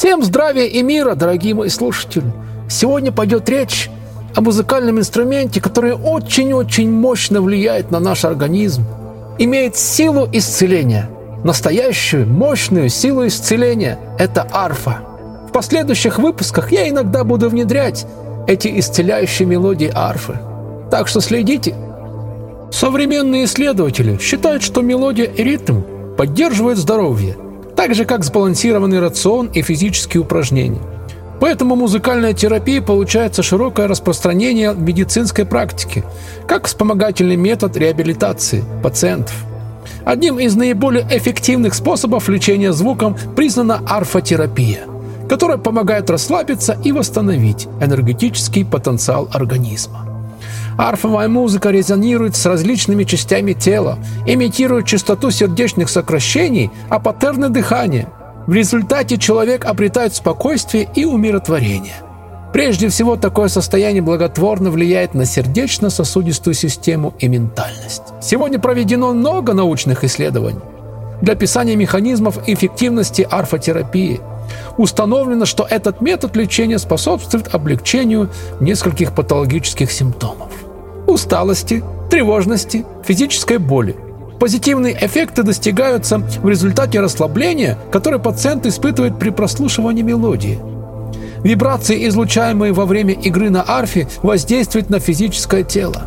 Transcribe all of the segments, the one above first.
Всем здравия и мира, дорогие мои слушатели! Сегодня пойдет речь о музыкальном инструменте, который очень-очень мощно влияет на наш организм, имеет силу исцеления, настоящую мощную силу исцеления – это арфа. В последующих выпусках я иногда буду внедрять эти исцеляющие мелодии арфы. Так что следите. Современные исследователи считают, что мелодия и ритм поддерживают здоровье – так же как сбалансированный рацион и физические упражнения. Поэтому музыкальная терапия получается широкое распространение в медицинской практике, как вспомогательный метод реабилитации пациентов. Одним из наиболее эффективных способов лечения звуком признана арфотерапия, которая помогает расслабиться и восстановить энергетический потенциал организма. Арфовая музыка резонирует с различными частями тела, имитирует частоту сердечных сокращений, а паттерны дыхания. В результате человек обретает спокойствие и умиротворение. Прежде всего, такое состояние благотворно влияет на сердечно-сосудистую систему и ментальность. Сегодня проведено много научных исследований для описания механизмов эффективности арфотерапии. Установлено, что этот метод лечения способствует облегчению нескольких патологических симптомов усталости, тревожности, физической боли. Позитивные эффекты достигаются в результате расслабления, которое пациент испытывает при прослушивании мелодии. Вибрации, излучаемые во время игры на арфе, воздействуют на физическое тело.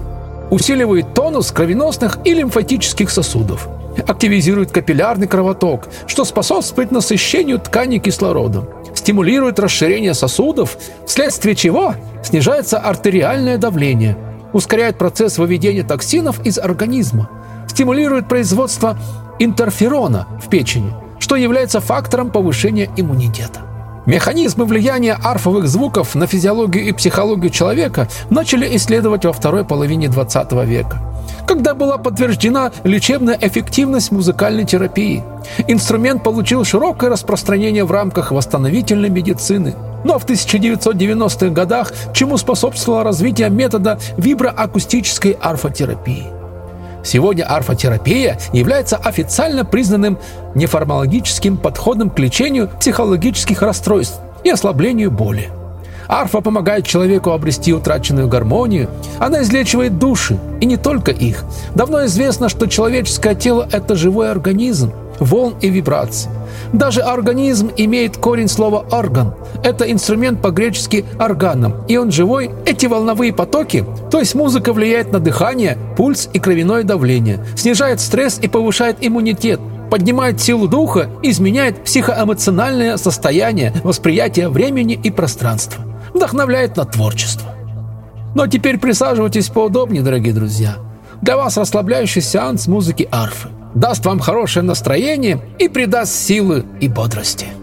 Усиливает тонус кровеносных и лимфатических сосудов. Активизирует капиллярный кровоток, что способствует насыщению тканей кислородом. Стимулирует расширение сосудов, вследствие чего снижается артериальное давление – ускоряет процесс выведения токсинов из организма, стимулирует производство интерферона в печени, что является фактором повышения иммунитета. Механизмы влияния арфовых звуков на физиологию и психологию человека начали исследовать во второй половине 20 века, когда была подтверждена лечебная эффективность музыкальной терапии. Инструмент получил широкое распространение в рамках восстановительной медицины – но в 1990-х годах чему способствовало развитие метода виброакустической арфотерапии. Сегодня арфотерапия является официально признанным неформологическим подходом к лечению психологических расстройств и ослаблению боли. Арфа помогает человеку обрести утраченную гармонию, она излечивает души, и не только их. Давно известно, что человеческое тело – это живой организм, волн и вибраций. Даже организм имеет корень слова «орган». Это инструмент по-гречески «органом», и он живой. Эти волновые потоки, то есть музыка влияет на дыхание, пульс и кровяное давление, снижает стресс и повышает иммунитет, поднимает силу духа, изменяет психоэмоциональное состояние, восприятие времени и пространства, вдохновляет на творчество. А теперь присаживайтесь поудобнее, дорогие друзья. Для вас расслабляющий сеанс музыки арфы даст вам хорошее настроение и придаст силы и бодрости.